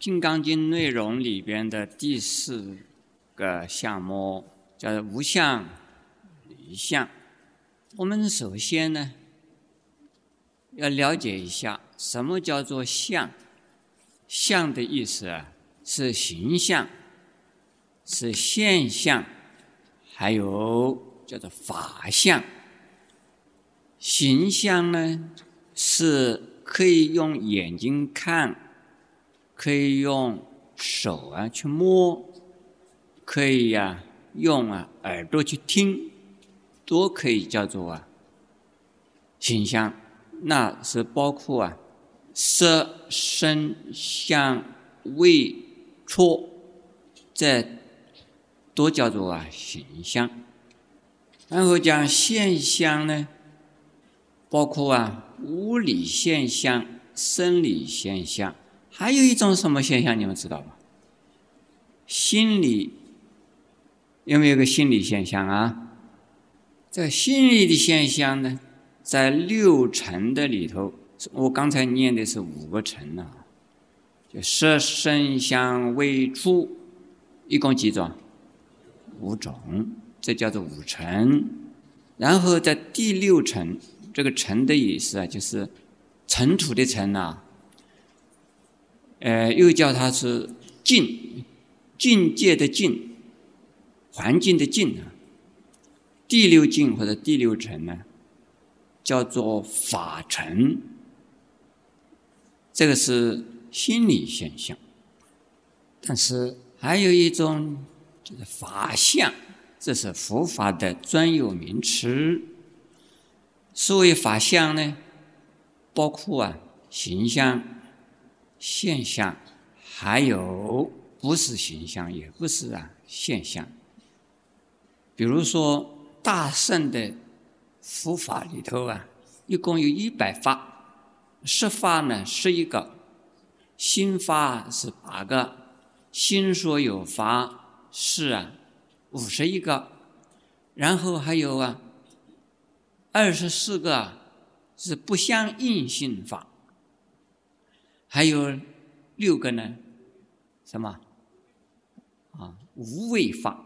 金刚经》内容里边的第四个项目叫做无相、离相。我们首先呢，要了解一下什么叫做相。相的意思啊，是形象，是现象，还有叫做法相。形象呢，是可以用眼睛看，可以用手啊去摸，可以呀用啊耳朵去听，都可以叫做啊形象。那是包括啊。色、声、香、味、触，这都叫做啊形象。然后讲现象呢，包括啊物理现象、生理现象，还有一种什么现象？你们知道吗？心理有没有个心理现象啊？这心理的现象呢，在六尘的里头。我刚才念的是五个尘呐，就色声香味触，一共几种？五种，这叫做五尘。然后在第六层，这个尘的意思啊，就是尘土的尘呐，呃，又叫它是境，境界的境，环境的境啊。第六境或者第六层呢，叫做法尘。这个是心理现象，但是还有一种就是法相，这是佛法的专有名词。所谓法相呢，包括啊形象、现象，还有不是形象，也不是啊现象。比如说大圣的佛法里头啊，一共有一百法。十法呢十一个，心法是八个，心所有法是啊五十一个，然后还有啊二十四个是不相应性法，还有六个呢什么啊无为法？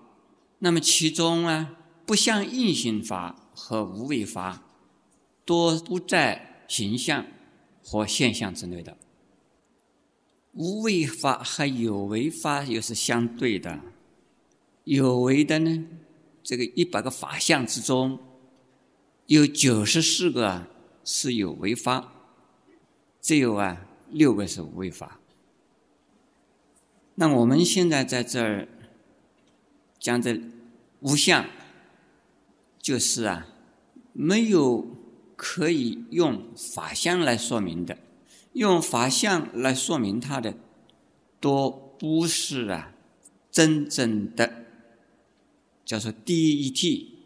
那么其中啊不像应性法和无为法多不在形象。和现象之类的，无为法和有为法又是相对的。有为的呢，这个一百个法相之中，有九十四个是有为法，只有啊六个是无为法。那我们现在在这儿讲的无相，就是啊没有。可以用法相来说明的，用法相来说明它的，都不是啊真正的叫做第一体，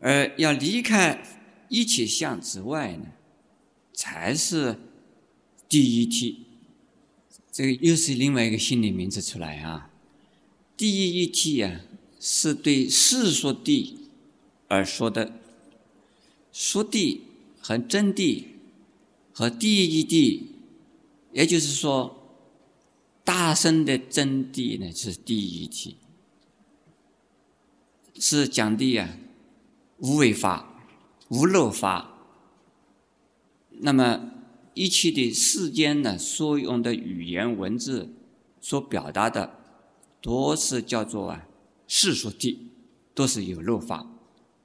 而要离开一切相之外呢，才是第一体。这个又是另外一个新的名字出来啊！第一体啊，是对世俗谛而说的。说谛和真谛和第一谛，也就是说，大圣的真谛呢是第一谛，是讲的呀无为法、无漏法。那么一切的世间呢所用的语言文字所表达的，都是叫做啊世俗谛，都是有漏法，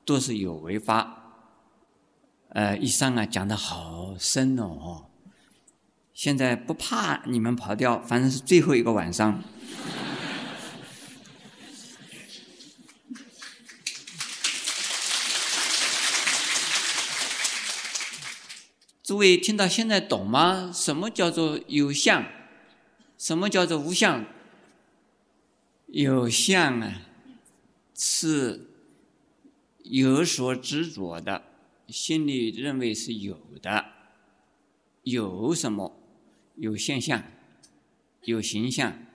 都是有为法。呃，以上啊讲的好深哦，现在不怕你们跑掉，反正是最后一个晚上。诸位听到现在懂吗？什么叫做有相？什么叫做无相？有相啊，是有所执着的。心里认为是有的，有什么？有现象，有形象，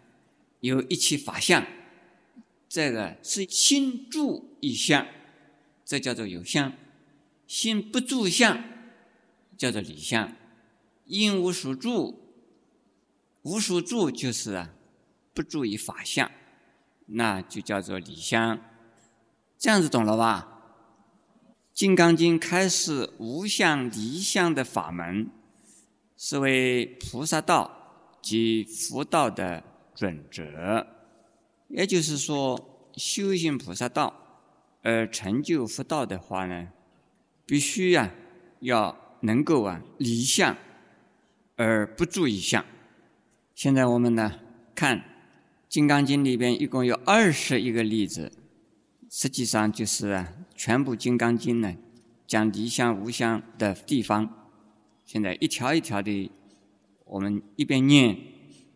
有一切法相。这个是心住一相，这叫做有相；心不住相，叫做离相。因无所住，无所住就是啊，不注意法相，那就叫做离相。这样子懂了吧？《金刚经》开始无相离相的法门，是为菩萨道及佛道的准则。也就是说，修行菩萨道而成就佛道的话呢，必须呀，要能够啊离相而不注意相。现在我们呢看《金刚经》里边一共有二十一个例子。实际上就是啊，全部《金刚经》呢，讲离相无相的地方。现在一条一条的，我们一边念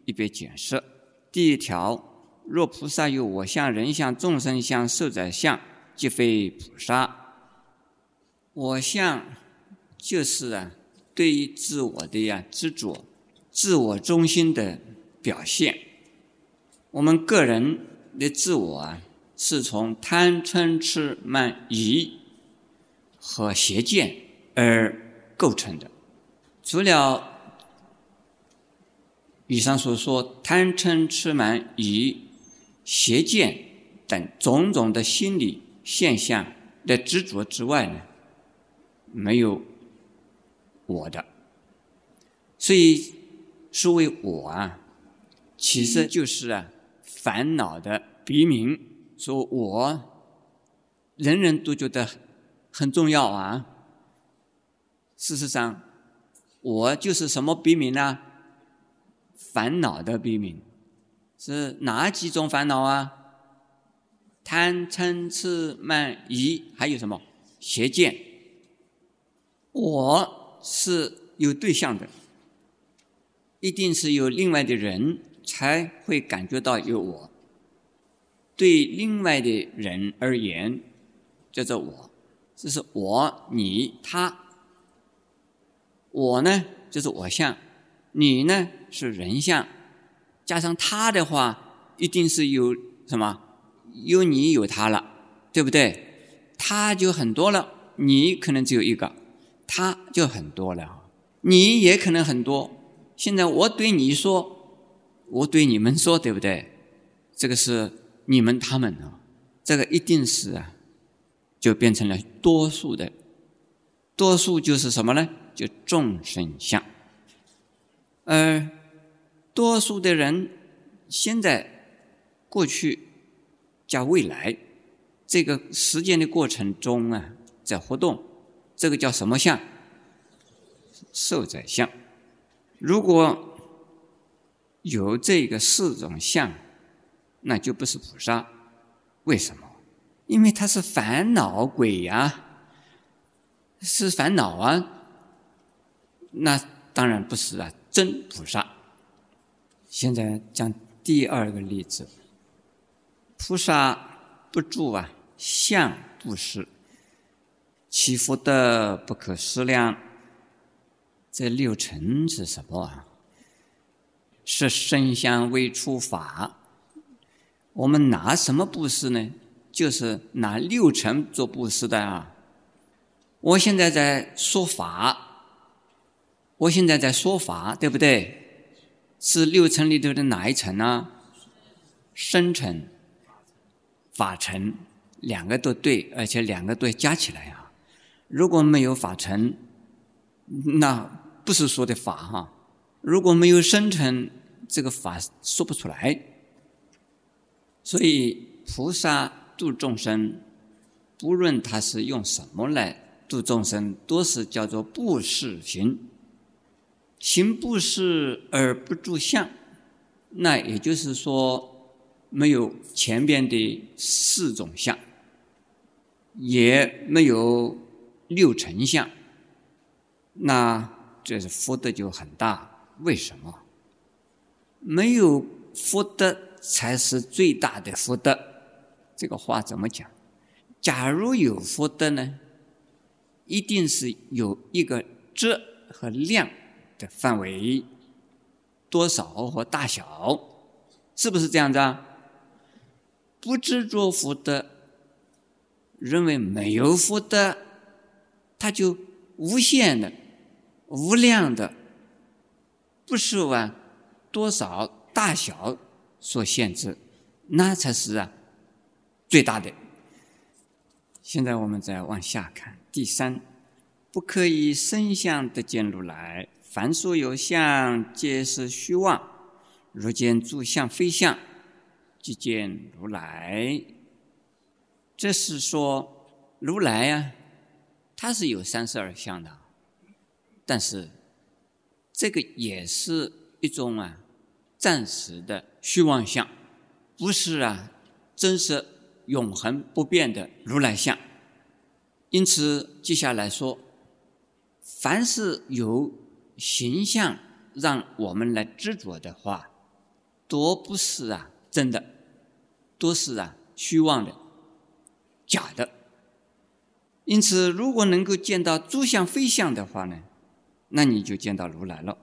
一边解释。第一条：若菩萨有我相、人相、众生相、寿者相，即非菩萨。我相就是啊，对于自我的呀执着、自我中心的表现。我们个人的自我啊。是从贪嗔痴慢疑和邪见而构成的。除了以上所说贪嗔痴慢疑、邪见等种种的心理现象的执着之外呢，没有我的。所以所谓我啊，其实就是啊烦恼的别名。说我人人都觉得很重要啊。事实上，我就是什么笔名呢？烦恼的笔名，是哪几种烦恼啊？贪嗔痴慢疑，还有什么邪见？我是有对象的，一定是有另外的人才会感觉到有我。对另外的人而言，叫做我，这是我、你、他。我呢，就是我相；你呢，是人相。加上他的话，一定是有什么？有你有他了，对不对？他就很多了，你可能只有一个，他就很多了。你也可能很多。现在我对你说，我对你们说，对不对？这个是。你们他们啊？这个一定是啊，就变成了多数的。多数就是什么呢？就众生相。而多数的人现在、过去加未来这个时间的过程中啊，在活动，这个叫什么相？受者相。如果有这个四种相。那就不是菩萨，为什么？因为他是烦恼鬼呀，是烦恼啊。那当然不是啊，真菩萨。现在讲第二个例子，菩萨不住啊，相不施，其福德不可思量。这六尘是什么啊？是身相为出法。我们拿什么布施呢？就是拿六尘做布施的啊！我现在在说法，我现在在说法，对不对？是六尘里头的哪一层呢？生尘、法尘，两个都对，而且两个都加起来啊！如果没有法尘，那不是说的法哈。如果没有生尘，这个法说不出来。所以，菩萨度众生，不论他是用什么来度众生，都是叫做布施行。行布施而不住相，那也就是说，没有前边的四种相，也没有六尘相，那这是福德就很大。为什么？没有福德。才是最大的福德。这个话怎么讲？假如有福德呢，一定是有一个质和量的范围，多少和大小，是不是这样子啊？不执着福德，认为没有福德，它就无限的、无量的，不受啊多少大小所限制，那才是啊最大的。现在我们再往下看，第三，不可以生相得见如来，凡所有相，皆是虚妄。如见诸相非相，即见如来。这是说如来呀，他是有三十二相的，但是这个也是一种啊暂时的虚妄相，不是啊真实永恒不变的如来相。因此，接下来说，凡是有形象让我们来执着的话，多不是啊真的，都是啊虚妄的。假的，因此，如果能够见到诸相非相的话呢，那你就见到如来了。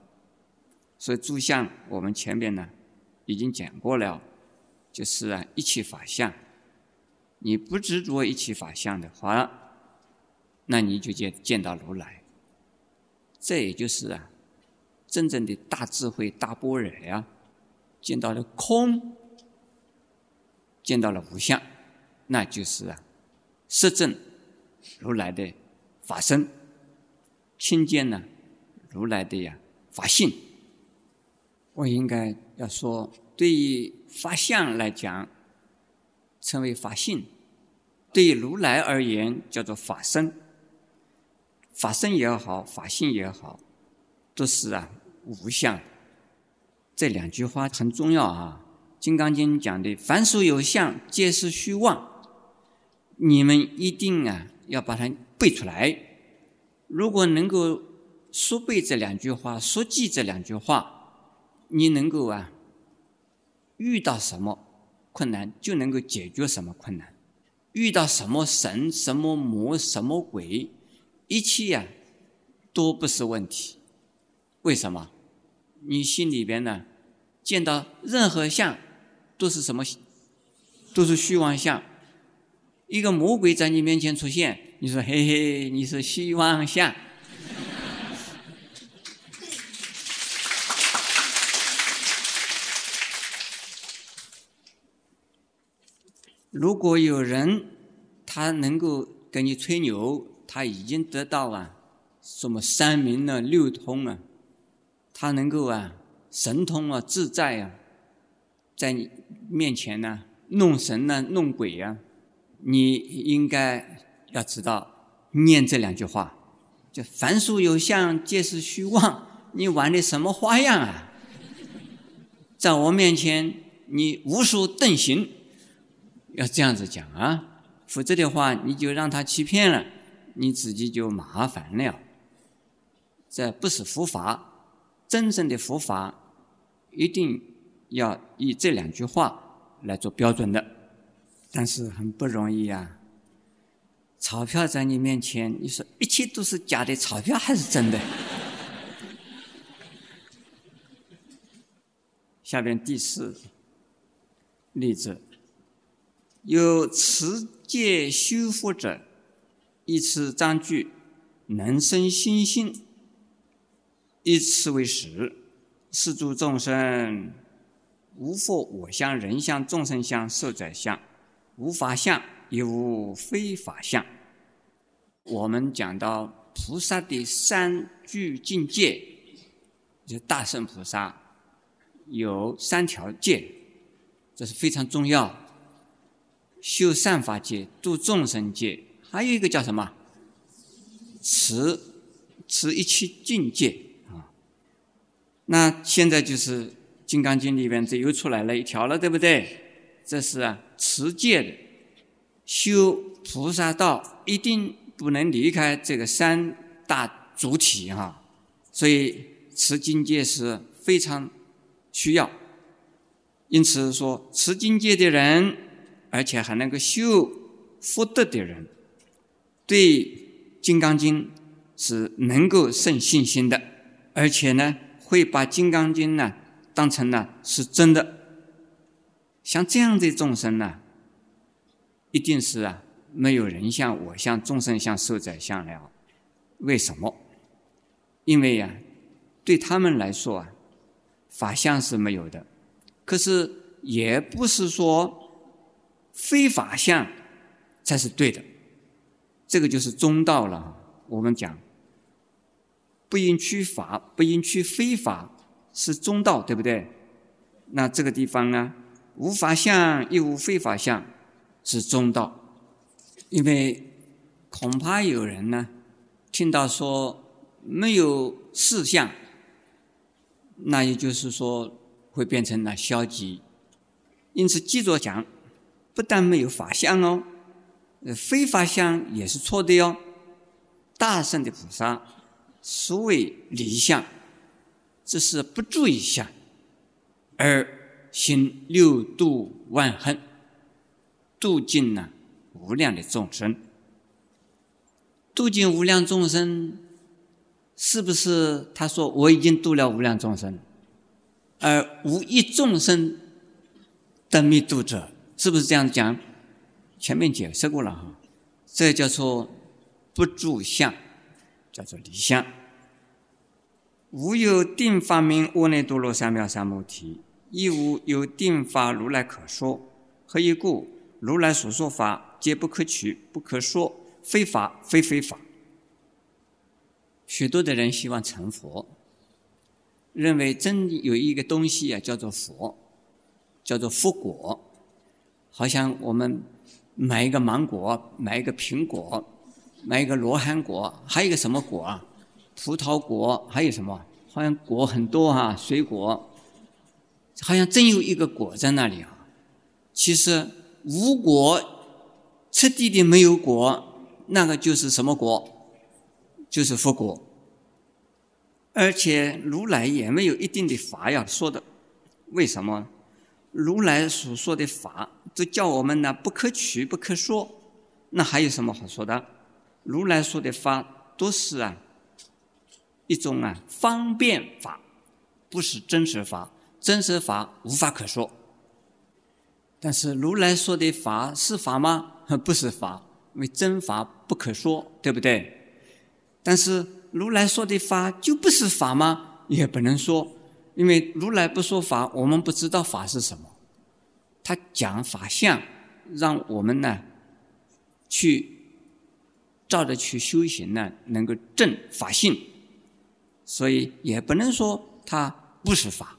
所以，诸相我们前面呢已经讲过了，就是啊一切法相。你不执着一切法相的话，那你就见见到如来。这也就是啊真正的大智慧、大般若呀，见到了空，见到了无相，那就是啊。实证如来的法身，亲见呢如来的呀法性。我应该要说，对于法相来讲，称为法性；对于如来而言，叫做法身。法身也好，法性也好，都是啊无相。这两句话很重要啊，《金刚经》讲的“凡所有相，皆是虚妄”。你们一定啊要把它背出来。如果能够熟背这两句话，熟记这两句话，你能够啊遇到什么困难就能够解决什么困难，遇到什么神、什么魔、什么鬼，一切呀都不是问题。为什么？你心里边呢见到任何相都是什么？都是虚妄相。一个魔鬼在你面前出现，你说：“嘿嘿，你是希望相。”如果有人他能够跟你吹牛，他已经得到啊什么三明啊、六通啊，他能够啊神通啊、自在啊，在你面前呢弄神呢、弄鬼呀。你应该要知道念这两句话，就凡所有相，皆是虚妄。你玩的什么花样啊？在我面前，你无所遁形，要这样子讲啊，否则的话，你就让他欺骗了，你自己就麻烦了。这不是佛法，真正的佛法一定要以这两句话来做标准的。但是很不容易呀！钞票在你面前，你说一切都是假的，钞票还是真的？下边第四例子：有持戒修复者，以此占据，能生心性，以此为实，是诸众生无复我相、人相、众生相、寿者相。无法相，也无非法相。我们讲到菩萨的三具境界，就大圣菩萨有三条戒，这是非常重要。修善法界、度众生界，还有一个叫什么？持持一切境界啊。那现在就是《金刚经》里边这又出来了一条了，对不对？这是啊，持戒的修菩萨道，一定不能离开这个三大主体哈。所以持境界是非常需要。因此说，持境界的人，而且还能够修福德的人，对《金刚经》是能够生信心的，而且呢，会把《金刚经》呢当成呢是真的。像这样的众生呢，一定是啊，没有人相、我相、众生相、寿者相了。为什么？因为呀，对他们来说啊，法相是没有的，可是也不是说非法相才是对的，这个就是中道了。我们讲不应取法，不应取非法，是中道，对不对？那这个地方呢，无法相亦无非法相，是中道。因为恐怕有人呢，听到说没有事相。那也就是说，会变成了消极。因此，记着讲，不但没有法相哦，非法相也是错的哟。大圣的菩萨所谓离相，这是不注意相，而行六度万恒，度尽了无量的众生，度尽无量众生。是不是他说我已经度了无量众生，而无一众生得灭度者？是不是这样讲？前面解释过了哈，这叫做不住相，叫做离相。无有定法名阿耨多罗三藐三菩提，亦无有定法如来可说。何以故？如来所说法，皆不可取，不可说，非法，非非法。许多的人希望成佛，认为真有一个东西啊，叫做佛，叫做佛果。好像我们买一个芒果，买一个苹果，买一个罗汉果，还有一个什么果啊？葡萄果，还有什么？好像果很多哈，水果，好像真有一个果在那里啊。其实无果，彻底的没有果，那个就是什么果？就是佛果，而且如来也没有一定的法要说的，为什么？如来所说的法都叫我们呢不可取不可说，那还有什么好说的？如来说的法都是啊一种啊方便法，不是真实法，真实法无法可说。但是如来说的法是法吗？不是法，因为真法不可说，对不对？但是如来说的法就不是法吗？也不能说，因为如来不说法，我们不知道法是什么。他讲法相，让我们呢去照着去修行呢，能够证法性。所以也不能说它不是法。